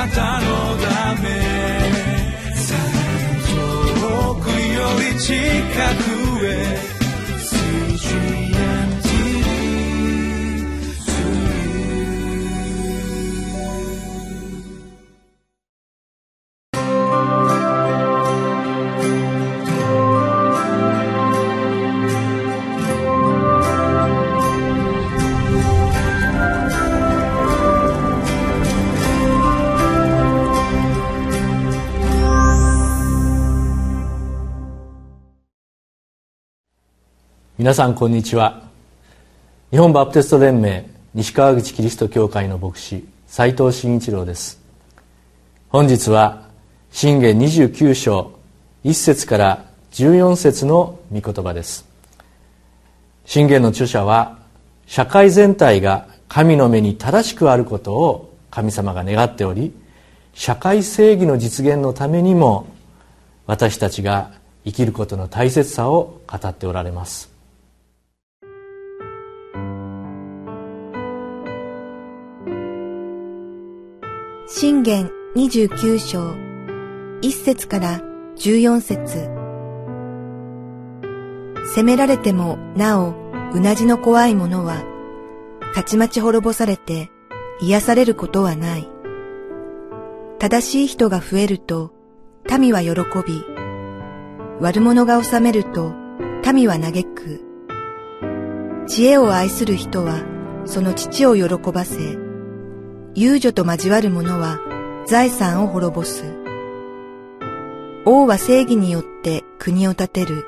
なたのため。遠くより近く。皆さんこんにちは。日本バプテスト連盟西川口キリスト教会の牧師斉藤慎一郎です。本日は信玄29章1節から14節の御言葉です。信玄の著者は社会全体が神の目に正しくあることを神様が願っており社会正義の実現のためにも私たちが生きることの大切さを語っておられます。信玄29章。1節から14節。責められてもなおうなじの怖いものはたちまち滅ぼされて癒されることはない。正しい人が増えると民は喜び悪者が治めると民は嘆く。知恵を愛する人はその父を喜ばせ遊女と交わる者は財産を滅ぼす。王は正義によって国を立てる。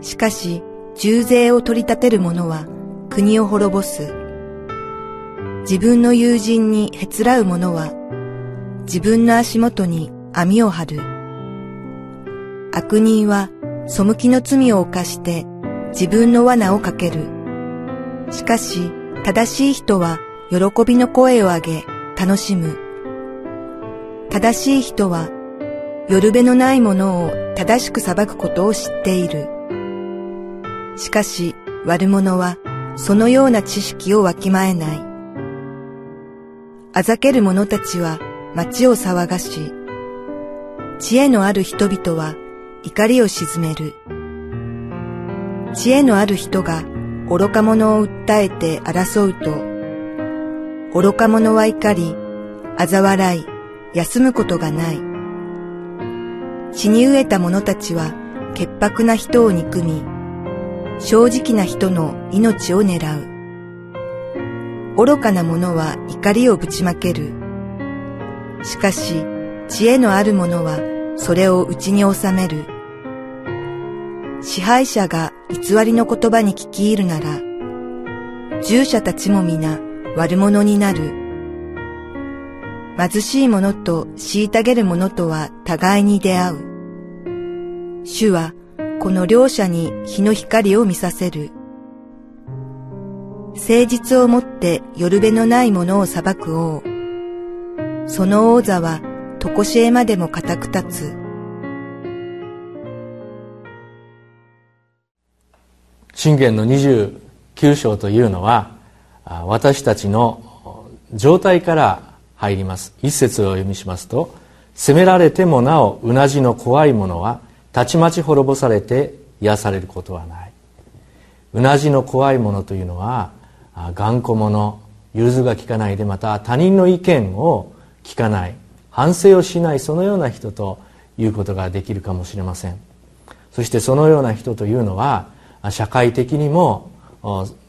しかし、重税を取り立てる者は国を滅ぼす。自分の友人にへつらう者は、自分の足元に網を張る。悪人は背きの罪を犯して自分の罠をかける。しかし、正しい人は喜びの声を上げ楽しむ。正しい人は、夜べのないものを正しく裁くことを知っている。しかし、悪者は、そのような知識をわきまえない。あざける者たちは町を騒がし、知恵のある人々は怒りを鎮める。知恵のある人が愚か者を訴えて争うと、愚か者は怒り、嘲笑い、休むことがない。血に飢えた者たちは潔白な人を憎み、正直な人の命を狙う。愚かな者は怒りをぶちまける。しかし、知恵のある者はそれを内に収める。支配者が偽りの言葉に聞き入るなら、従者たちも皆悪者になる。貧しい者と虐げる者とは互いに出会う。主はこの両者に日の光を見させる。誠実をもって夜べのない者を裁く王。その王座は常しえまでも固く立つ。信玄の29章というのは私たちの状態から入ります。一節を読みしますと責められてもなおうなじの怖いものはたちまち滅ぼされて癒されることはない。うなじの怖いものというのは頑固者融通が利かないでまた他人の意見を聞かない反省をしないそのような人ということができるかもしれません。そしてそのような人というのは社会的にも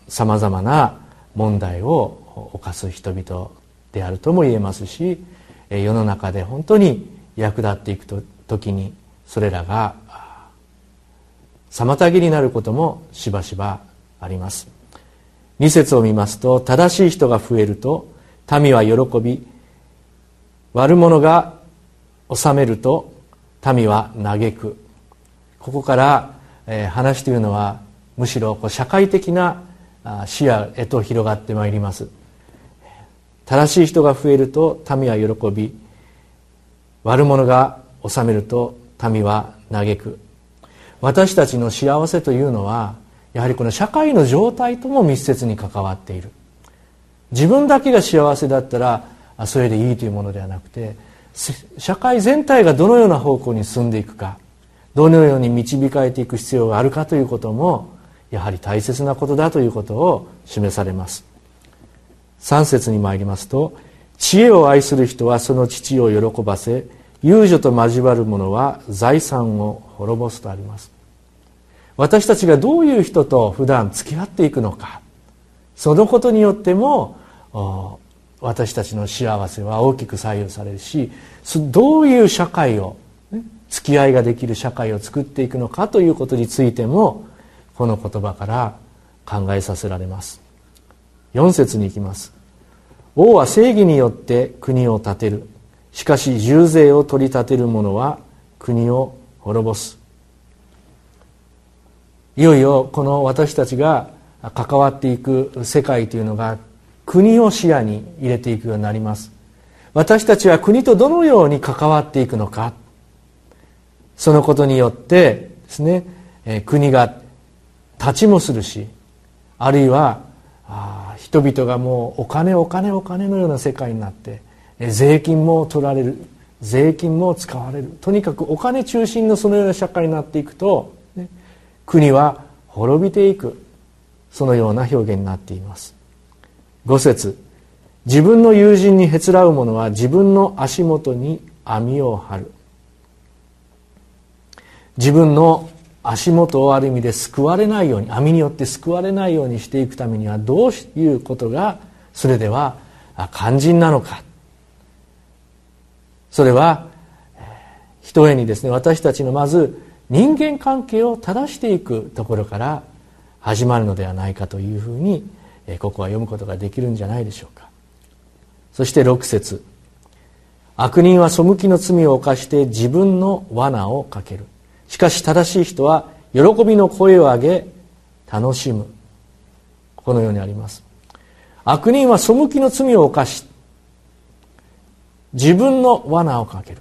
さまざまな問題を犯す人々であるとも言えますし世の中で本当に役立っていく時にそれらが妨げになることもしばしばあります。二節を見ますと正しい人が増えると民は喜び悪者が治めると民は嘆く。ここから、え話というのはむしろこう社会的な視野へと広がってまいります。正しい人が増えると民は喜び悪者が治めると民は嘆く。私たちの幸せというのはやはりこの社会の状態とも密接に関わっている。自分だけが幸せだったらそれでいいというものではなくて社会全体がどのような方向に進んでいくかどのように導かれていく必要があるかということもやはり大切なことだということを示されます。3節に参りますと知恵を愛する人はその父を喜ばせ遊女と交わる者は財産を滅ぼすとあります。私たちがどういう人と普段付き合っていくのかそのことによっても私たちの幸せは大きく左右されるしどういう社会を付き合いができる社会を作っていくのかということについてもこの言葉から考えさせられます。4節に行きます。王は正義によって国を建てる。しかし重税を取り立てる者は国を滅ぼす。いよいよこの私たちが関わっていく世界というのが国を視野に入れていくようになります。私たちは国とどのように関わっていくのか。そのことによってですね、え国が立ちもするしあるいはあ人々がもうお金お金お金のような世界になって税金も取られる税金も使われる。とにかくお金中心のそのような社会になっていくと、ね、国は滅びていくそのような表現になっています。5節。自分の友人にへつらう者は自分の足元に網を張る。自分の足元をある意味で救われないように網によって救われないようにしていくためにはどういうことがそれでは肝心なのか。それはひとえにですね私たちのまず人間関係を正していくところから始まるのではないかというふうにここは読むことができるんじゃないでしょうか。そして6節。悪人は背きの罪を犯して自分の罠をかける。しかし正しい人は喜びの声を上げ楽しむ。このようにあります。悪人は背きの罪を犯し自分の罠をかけ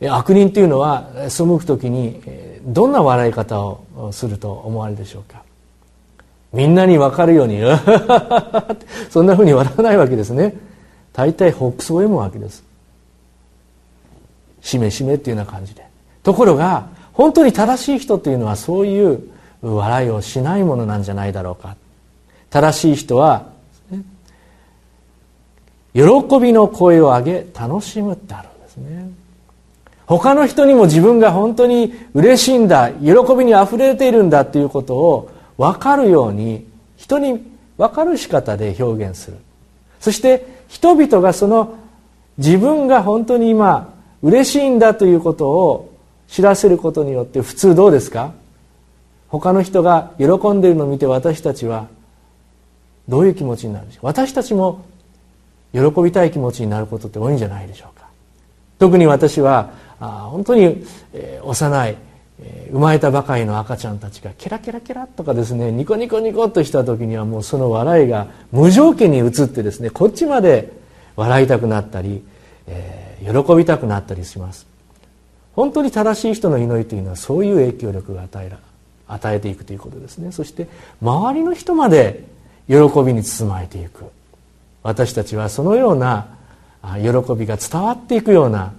る。悪人というのは背く時にどんな笑い方をすると思われるでしょうか。みんなに分かるように そんなふうに笑わないわけですね。大体ほくそ笑むわけです。しめしめっていうような感じで。ところが本当に正しい人というのはそういう笑いをしないものなんじゃないだろうか。正しい人は、喜びの声を上げ楽しむってあるんですね。他の人にも自分が本当に嬉しいんだ喜びにあふれているんだということを分かるように人に分かる仕方で表現する。そして人々がその自分が本当に今嬉しいんだということを知らせることによって普通どうですか？他の人が喜んでいるのを見て私たちはどういう気持ちになるでしょう？私たちも喜びたい気持ちになることって多いんじゃないでしょうか？特に私はあ本当に、えー、幼い、えー、生まれたばかりの赤ちゃんたちがケラケラケラとかですねニコニコニコっとした時にはもうその笑いが無条件に移ってですねこっちまで笑いたくなったり、えー、喜びたくなったりします。本当に正しい人の祈りというのはそういう影響力が与えら与えていくということですね。そして周りの人まで喜びに包まれていく。私たちはそのような喜びが伝わっていくような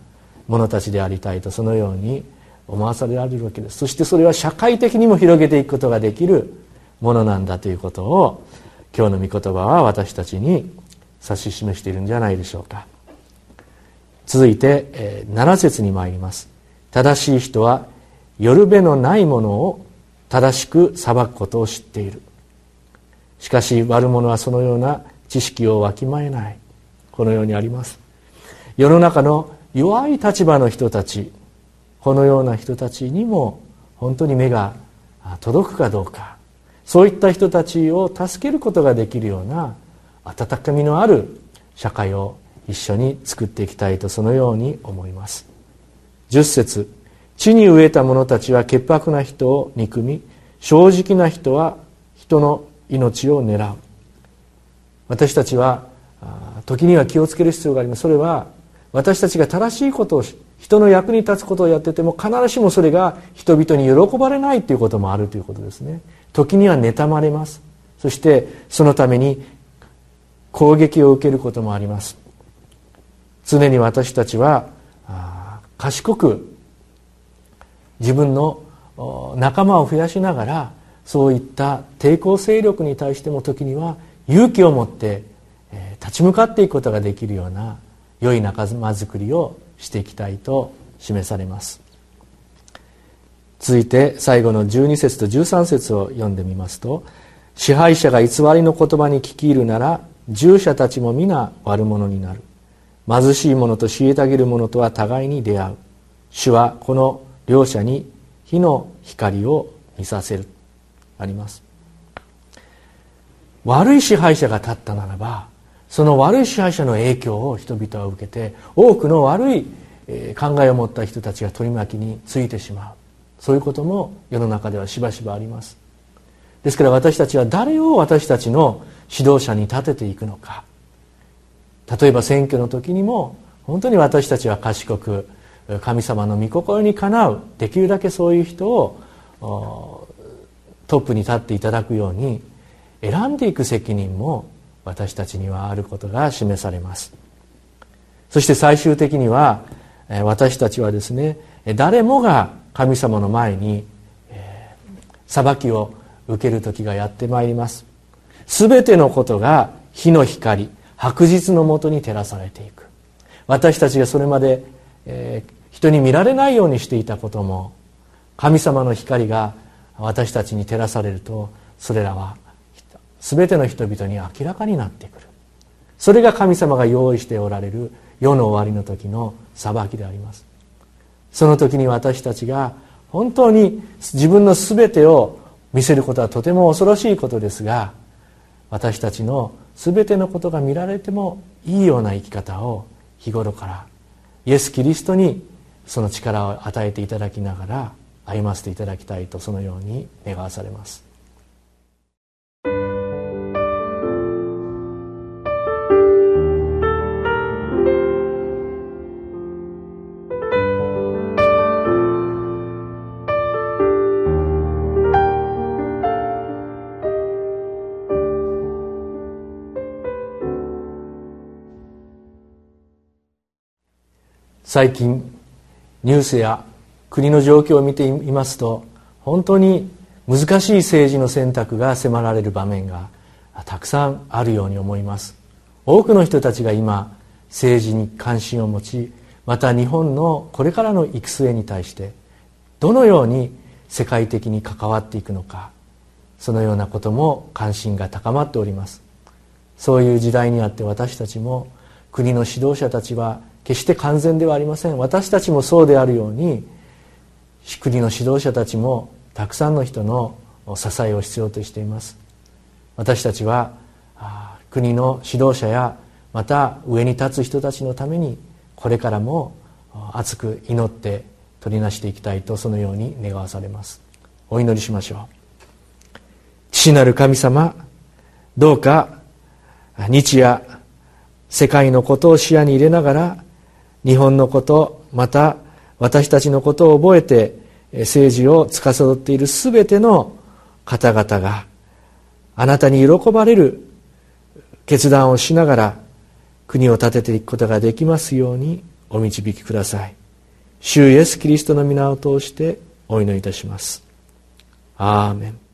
者たちでありたいとそのように思わされられるわけです。そしてそれは社会的にも広げていくことができるものなんだということを今日の御言葉は私たちに指し示しているんじゃないでしょうか。続いて7節に参ります。正しい人はよべのないものを正しく裁くことを知っている。しかし悪者はそのような知識をわきまえない。このようにあります。世の中の弱い立場の人たちこのような人たちにも本当に目が届くかどうか。そういった人たちを助けることができるような温かみのある社会を一緒に作っていきたいとそのように思います。10節。地に植えた者たちは潔白な人を憎み正直な人は人の命を狙う。私たちは時には気をつける必要があります。それは私たちが正しいことを人の役に立つことをやってても必ずしもそれが人々に喜ばれないということもあるということですね。時には妬まれます。そしてそのために攻撃を受けることもあります。常に私たちは賢く自分の仲間を増やしながらそういった抵抗勢力に対しても時には勇気を持って立ち向かっていくことができるような良い仲間づくりをしていきたいと示されます。続いて最後の12節と13節を読んでみますと支配者が偽りの言葉に聞き入るなら従者たちも皆悪者になる。貧しい者と虐げる者とは互いに出会う。主はこの両者に火の光を見させる。あります。悪い支配者が立ったならばその悪い支配者の影響を人々は受けて多くの悪い考えを持った人たちが取り巻きについてしまう。そういうことも世の中ではしばしばあります。ですから私たちは誰を私たちの指導者に立てていくのか。例えば選挙の時にも本当に私たちは賢く神様の御心にかなうできるだけそういう人をトップに立っていただくように選んでいく責任も私たちにはあることが示されます。そして最終的には私たちはですね誰もが神様の前に裁きを受ける時がやってまいります。全てのことが火の光。白日のもとに照らされていく。私たちがそれまで、えー、人に見られないようにしていたことも神様の光が私たちに照らされるとそれらは全ての人々に明らかになってくる。それが神様が用意しておられる世の終わりの時の裁きであります。その時に私たちが本当に自分の全てを見せることはとても恐ろしいことですが私たちの全てのことが見られてもいいような生き方を日頃からイエス・キリストにその力を与えていただきながら歩ませていただきたいとそのように願わされます。最近ニュースや国の状況を見ていますと本当に難しい政治の選択が迫られる場面がたくさんあるように思います。多くの人たちが今政治に関心を持ちまた日本のこれからの行く末に対してどのように世界的に関わっていくのかそのようなことも関心が高まっております。そういう時代にあって私たちも国の指導者たちは決して完全ではありません。私たちもそうであるように国の指導者たちもたくさんの人の支えを必要としています。私たちは国の指導者やまた上に立つ人たちのためにこれからも熱く祈って取りなしていきたいとそのように願わされます。お祈りしましょう。父なる神様どうか日夜世界のことを視野に入れながら日本のことまた私たちのことを覚えて政治を司っている全ての方々があなたに喜ばれる決断をしながら国を建てていくことができますようにお導きください。主イエス・キリストの皆を通してお祈りいたします。アーメン。